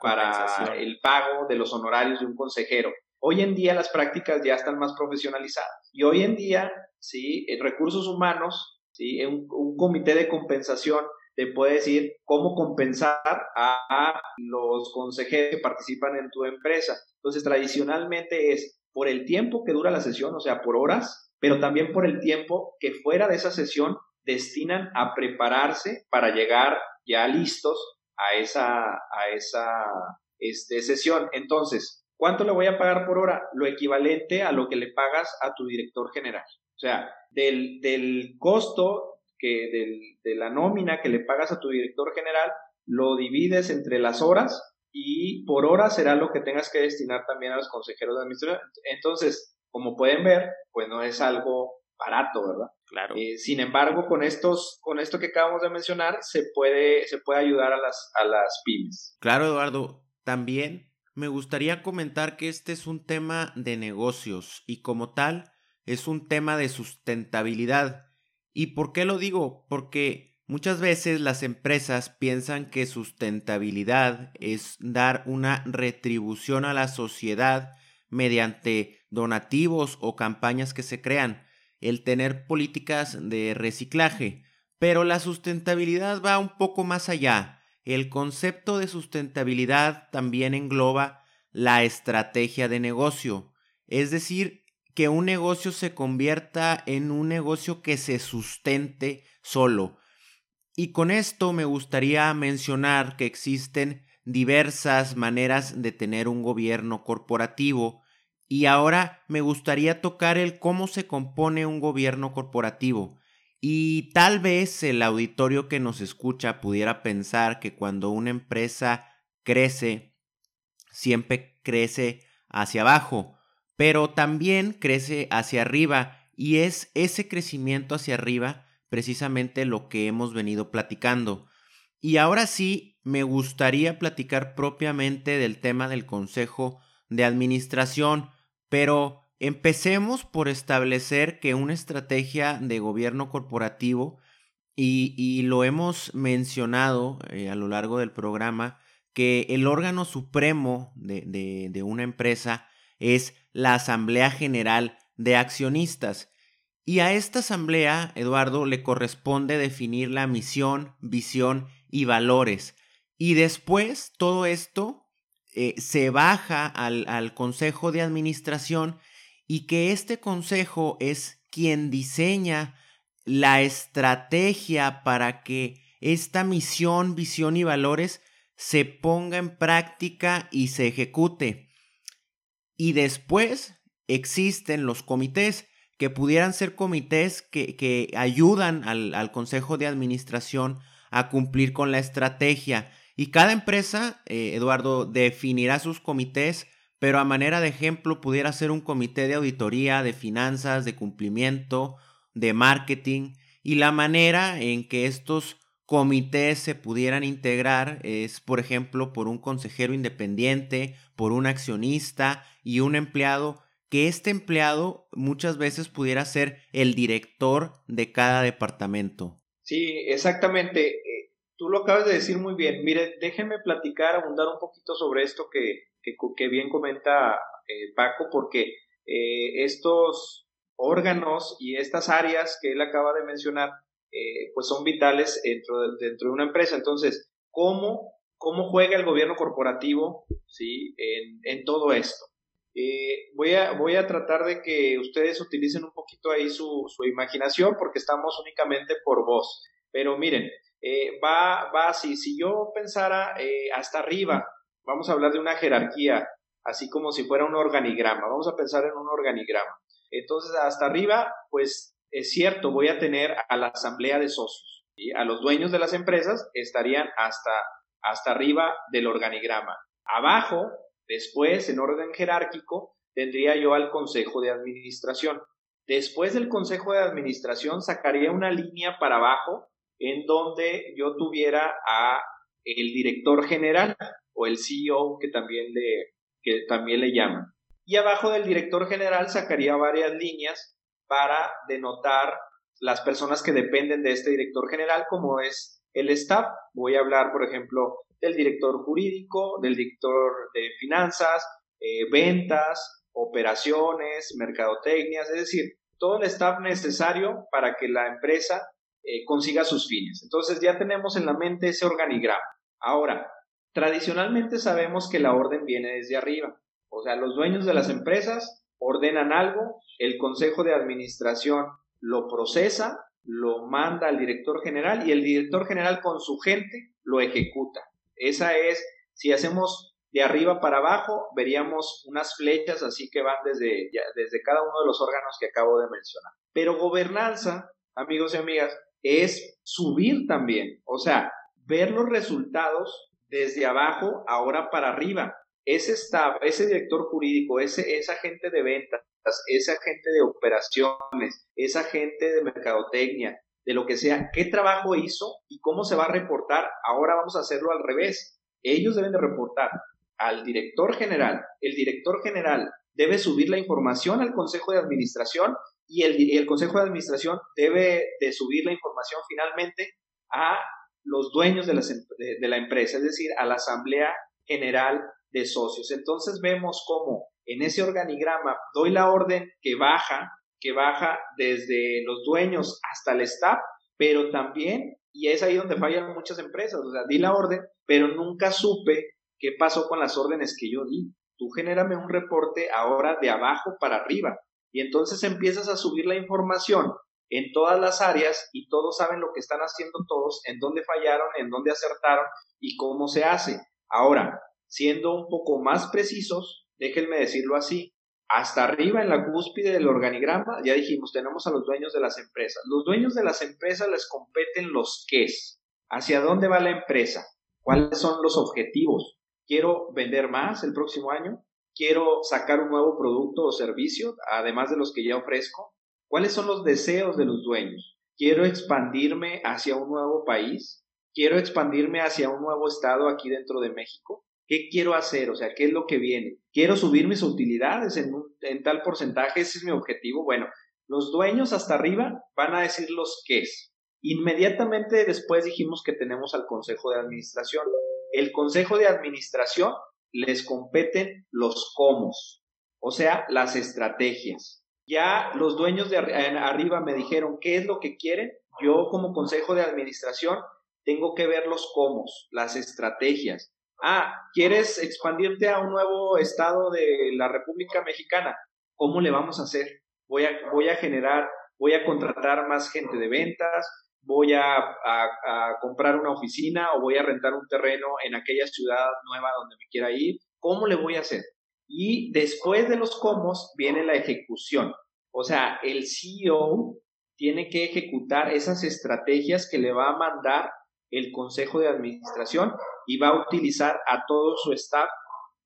para el pago de los honorarios de un consejero. Hoy en día las prácticas ya están más profesionalizadas y hoy en día, sí, en recursos humanos, sí, un, un comité de compensación te puede decir cómo compensar a, los consejeros que participan en tu empresa. Entonces, tradicionalmente es por el tiempo que dura la sesión, o sea, por horas, pero también por el tiempo que fuera de esa sesión destinan a prepararse para llegar ya listos a esa, a esa este, sesión. Entonces, ¿cuánto le voy a pagar por hora? Lo equivalente a lo que le pagas a tu director general. O sea, del, del costo que del, de la nómina que le pagas a tu director general, lo divides entre las horas y por hora será lo que tengas que destinar también a los consejeros de administración. Entonces, como pueden ver, pues no es algo barato, ¿verdad? Claro. Eh, sin embargo, con estos, con esto que acabamos de mencionar, se puede, se puede ayudar a las, a las pymes. Claro, Eduardo. También me gustaría comentar que este es un tema de negocios y como tal es un tema de sustentabilidad. ¿Y por qué lo digo? Porque muchas veces las empresas piensan que sustentabilidad es dar una retribución a la sociedad mediante donativos o campañas que se crean, el tener políticas de reciclaje, pero la sustentabilidad va un poco más allá. El concepto de sustentabilidad también engloba la estrategia de negocio, es decir, que un negocio se convierta en un negocio que se sustente solo. Y con esto me gustaría mencionar que existen diversas maneras de tener un gobierno corporativo y ahora me gustaría tocar el cómo se compone un gobierno corporativo. Y tal vez el auditorio que nos escucha pudiera pensar que cuando una empresa crece, siempre crece hacia abajo, pero también crece hacia arriba y es ese crecimiento hacia arriba precisamente lo que hemos venido platicando. Y ahora sí, me gustaría platicar propiamente del tema del Consejo de Administración, pero empecemos por establecer que una estrategia de gobierno corporativo, y, lo hemos mencionado eh, a lo largo del programa, que el órgano supremo de, de una empresa es la Asamblea General de Accionistas. Y a esta asamblea, Eduardo, le corresponde definir la misión, visión y valores. Y después todo esto eh, se baja al, al Consejo de Administración y que este consejo es quien diseña la estrategia para que esta misión, visión y valores se ponga en práctica y se ejecute. Y después existen los comités, que pudieran ser comités que, ayudan al, al, Consejo de Administración a cumplir con la estrategia. Y cada empresa, eh, Eduardo, definirá sus comités, pero a manera de ejemplo pudiera ser un comité de auditoría, de finanzas, de cumplimiento, de marketing. Y la manera en que estos comités se pudieran integrar es, por ejemplo, por un consejero independiente, por un accionista y un empleado, que este empleado muchas veces pudiera ser el director de cada departamento. Sí, exactamente. Eh, tú lo acabas de decir muy bien. Mire, déjenme platicar, abundar un poquito sobre esto que, que, bien comenta eh, Paco, porque eh, estos órganos y estas áreas que él acaba de mencionar eh, pues son vitales dentro de, dentro de una empresa. Entonces, ¿cómo, cómo juega el gobierno corporativo ¿sí? en, todo esto? Voy, a, voy a tratar de que ustedes utilicen un poquito ahí su, su imaginación porque estamos únicamente por voz. Pero miren, va, va así. Si yo pensara hasta arriba, vamos a hablar de una jerarquía, así como si fuera un organigrama. Vamos a pensar en un organigrama. Entonces, hasta arriba, pues es cierto, voy a tener a la asamblea de socios. y A los dueños de las empresas estarían hasta, hasta arriba del organigrama. Abajo, después, en orden jerárquico, tendría yo al consejo de administración. Después del consejo de administración sacaría una línea para abajo en donde yo tuviera a el director general o el CEO que también le, que también le llaman. Y abajo del director general sacaría varias líneas para denotar las personas que dependen de este director general, como es el staff. Voy a hablar, por ejemplo, del director jurídico, del director de finanzas, eh, ventas, operaciones, mercadotecnias, es decir, todo el staff necesario para que la empresa eh, consiga sus fines. Entonces ya tenemos en la mente ese organigrama. Ahora, tradicionalmente sabemos que la orden viene desde arriba. O sea, los dueños de las empresas ordenan algo, el Consejo de Administración lo procesa, lo manda al director general y el director general con su gente lo ejecuta. Esa es, si hacemos de arriba para abajo, veríamos unas flechas así que van desde, desde cada uno de los órganos que acabo de mencionar. Pero gobernanza, amigos y amigas, es subir también, o sea, ver los resultados desde abajo ahora para arriba ese staff, ese director jurídico, ese, esa gente de ventas, esa gente de operaciones, esa gente de mercadotecnia, de lo que sea, qué trabajo hizo y cómo se va a reportar. Ahora vamos a hacerlo al revés. Ellos deben de reportar al director general. El director general debe subir la información al Consejo de Administración y el, Consejo de Administración debe de subir la información finalmente a los dueños de, de, la empresa, es decir, a la Asamblea General de Socios. Entonces vemos cómo en ese organigrama doy la orden que baja, que baja desde los dueños hasta el staff, pero también, y es ahí donde fallan muchas empresas, o sea, di la orden, pero nunca supe qué pasó con las órdenes que yo di. Tú genérame un reporte ahora de abajo para arriba. Y entonces empiezas a subir la información en todas las áreas y todos saben lo que están haciendo todos, en dónde fallaron, en dónde acertaron y cómo se hace. Ahora, siendo un poco más precisos, déjenme decirlo así, hasta arriba en la cúspide del organigrama, ya dijimos, tenemos a los dueños de las empresas. Los dueños de las empresas les competen los qué es, hacia dónde va la empresa, cuáles son los objetivos. Quiero vender más el próximo año, quiero sacar un nuevo producto o servicio, además de los que ya ofrezco, ¿Cuáles son los deseos de los dueños? ¿Quiero expandirme hacia un nuevo país? ¿Quiero expandirme hacia un nuevo estado aquí dentro de México? ¿Qué quiero hacer? O sea, ¿qué es lo que viene? ¿Quiero subir mis utilidades en, tal porcentaje? Ese es mi objetivo. Bueno, los dueños hasta arriba van a decir los qué es. Inmediatamente después dijimos que tenemos al Consejo de Administración. El Consejo de Administración les competen los cómo, o sea, las estrategias. Ya los dueños de arriba me dijeron qué es lo que quieren. Yo como consejo de administración tengo que ver los cómo, las estrategias. Ah, ¿quieres expandirte a un nuevo estado de la República Mexicana? ¿Cómo le vamos a hacer? Voy a, voy a generar, voy a contratar más gente de ventas, voy a, comprar una oficina o voy a rentar un terreno en aquella ciudad nueva donde me quiera ir. ¿Cómo le voy a hacer? Y después de los cómo viene la ejecución. O sea, el CEO tiene que ejecutar esas estrategias que le va a mandar el consejo de administración y va a utilizar a todo su staff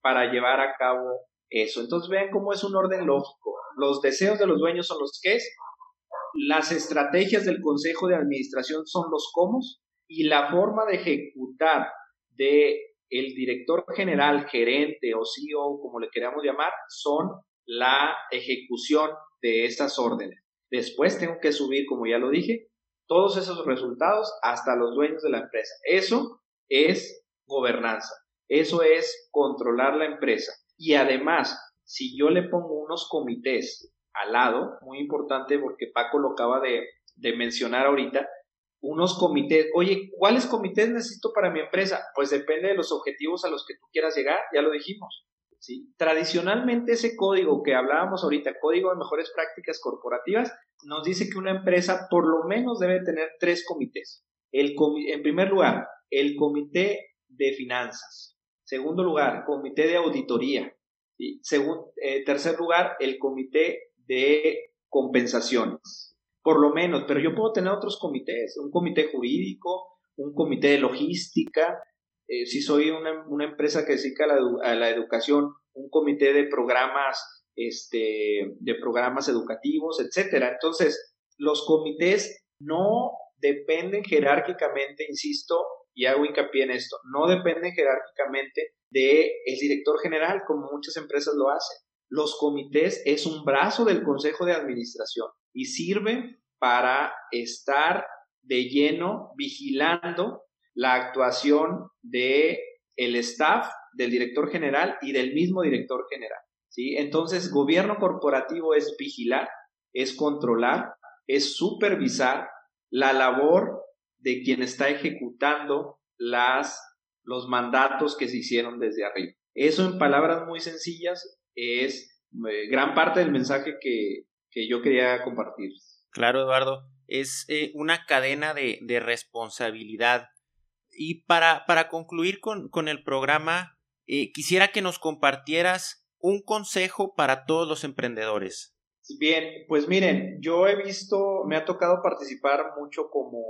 para llevar a cabo eso. Entonces vean cómo es un orden lógico. Los deseos de los dueños son los qué es, las estrategias del consejo de administración son los cómo y la forma de ejecutar de el director general, gerente o CEO, como le queramos llamar, son la ejecución de estas órdenes. Después tengo que subir, como ya lo dije, todos esos resultados hasta los dueños de la empresa. Eso es gobernanza. Eso es controlar la empresa. Y además, si yo le pongo unos comités al lado, muy importante porque Paco lo acaba de, mencionar ahorita, unos comités. Oye, ¿cuáles comités necesito para mi empresa? Pues depende de los objetivos a los que tú quieras llegar, ya lo dijimos. ¿sí? Tradicionalmente ese código que hablábamos ahorita, código de mejores prácticas corporativas, nos dice que una empresa por lo menos debe tener tres comités. El en primer lugar, el comité de finanzas. Segundo lugar, comité de auditoría. Y eh, tercer lugar, el comité de compensaciones por lo menos, pero yo puedo tener otros comités, un comité jurídico, un comité de logística, eh, si soy una, una, empresa que dedica a la, a la, educación, un comité de programas, este, de programas educativos, etcétera. Entonces, los comités no dependen jerárquicamente, insisto, y hago hincapié en esto, no dependen jerárquicamente del el director general, como muchas empresas lo hacen. Los comités es un brazo del Consejo de Administración y sirve para estar de lleno vigilando la actuación de el staff, del director general y del mismo director general. ¿sí? Entonces, gobierno corporativo es vigilar, es controlar, es supervisar la labor de quien está ejecutando las, los mandatos que se hicieron desde arriba. Eso en palabras muy sencillas es eh, gran parte del mensaje que, que yo quería compartir. Claro, Eduardo, es eh, una cadena de, de, responsabilidad. Y para, para concluir con, con el programa, eh, quisiera que nos compartieras un consejo para todos los emprendedores. Bien, pues miren, yo he visto, me ha tocado participar mucho como,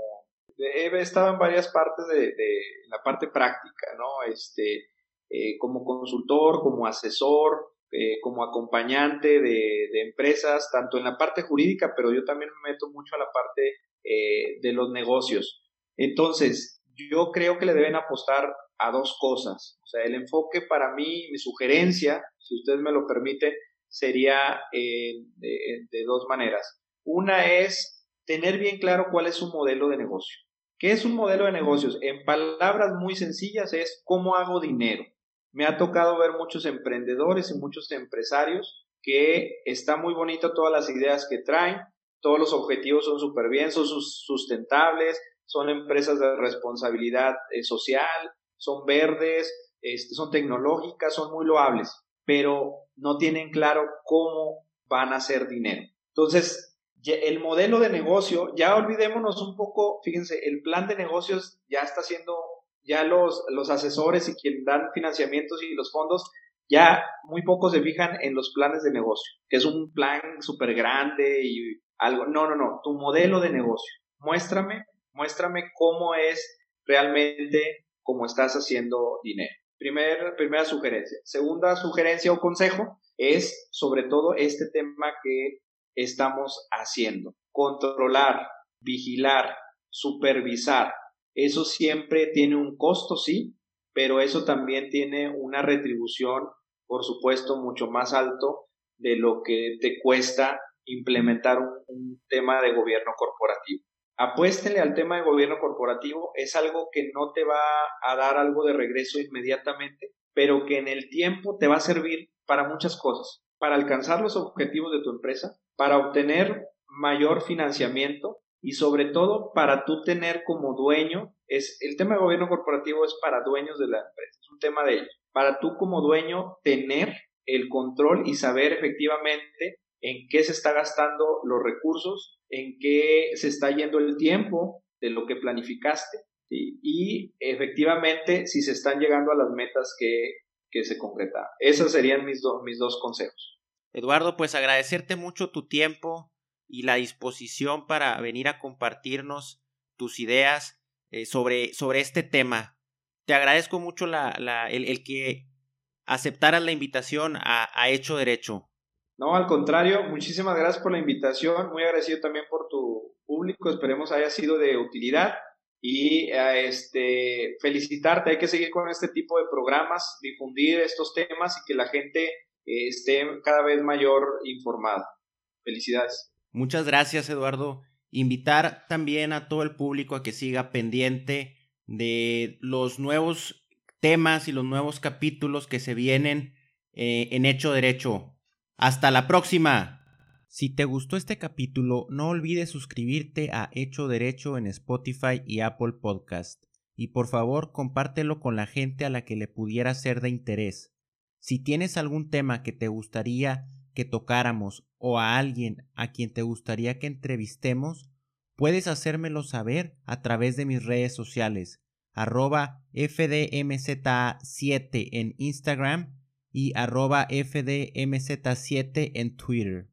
he estado en varias partes de, de la parte práctica, ¿no? Este, eh, como consultor, como asesor, eh, como acompañante de, empresas, tanto en la parte jurídica, pero yo también me meto mucho a la parte eh, de los negocios. Entonces, yo creo que le deben apostar a dos cosas. O sea, el enfoque para mí, mi sugerencia, si usted me lo permite, sería de, de dos maneras. Una es tener bien claro cuál es su modelo de negocio. ¿Qué es un modelo de negocios? En palabras muy sencillas es cómo hago dinero. Me ha tocado ver muchos emprendedores y muchos empresarios que está muy bonito todas las ideas que traen, todos los objetivos son súper bien, son sustentables, son empresas de responsabilidad eh, social, son verdes, este, son tecnológicas, son muy loables, pero no tienen claro cómo van a hacer dinero. Entonces, el modelo de negocio, ya olvidémonos un poco, fíjense, el plan de negocios ya está siendo, ya los, los asesores y quien dan financiamientos y los fondos, ya muy pocos se fijan en los planes de negocio, que es un plan súper grande y algo. No, no, no, tu modelo de negocio. Muéstrame, muéstrame cómo es realmente cómo estás haciendo dinero. Primer, primera sugerencia. Segunda sugerencia o consejo es sobre todo este tema que estamos haciendo. Controlar, vigilar, supervisar. Eso siempre tiene un costo, sí, pero eso también tiene una retribución, por supuesto, mucho más alto de lo que te cuesta implementar un, tema de gobierno corporativo. Apuéstele al tema de gobierno corporativo, es algo que no te va a dar algo de regreso inmediatamente, pero que en el tiempo te va a servir para muchas cosas, para alcanzar los objetivos de tu empresa, para obtener mayor financiamiento y sobre todo para tú tener como dueño, es el tema de gobierno corporativo es para dueños de la empresa, es un tema de ellos. Para tú como dueño tener el control y saber efectivamente en qué se está gastando los recursos, en qué se está yendo el tiempo de lo que planificaste y efectivamente si se están llegando a las metas que, que se concretaron. Esos serían mis, mis dos consejos. Eduardo, pues agradecerte mucho tu tiempo y la disposición para venir a compartirnos tus ideas eh, sobre, sobre este tema. Te agradezco mucho la, la, el, que aceptaras la invitación a, Hecho Derecho. No, al contrario, muchísimas gracias por la invitación, muy agradecido también por tu público, esperemos haya sido de utilidad y eh, este, felicitarte, hay que seguir con este tipo de programas, difundir estos temas y que la gente esté cada vez mayor informado. Felicidades. Muchas gracias, Eduardo. Invitar también a todo el público a que siga pendiente de los nuevos temas y los nuevos capítulos que se vienen eh, en Hecho Derecho. Hasta la próxima. Si te gustó este capítulo, no olvides suscribirte a Hecho Derecho en Spotify y Apple Podcast. Y por favor, compártelo con la gente a la que le pudiera ser de interés. Si tienes algún tema que te gustaría que tocáramos o a alguien a quien te gustaría que entrevistemos, puedes hacérmelo saber a través de mis redes sociales, arroba FDMZ7 en Instagram y arroba FDMZ7 en Twitter.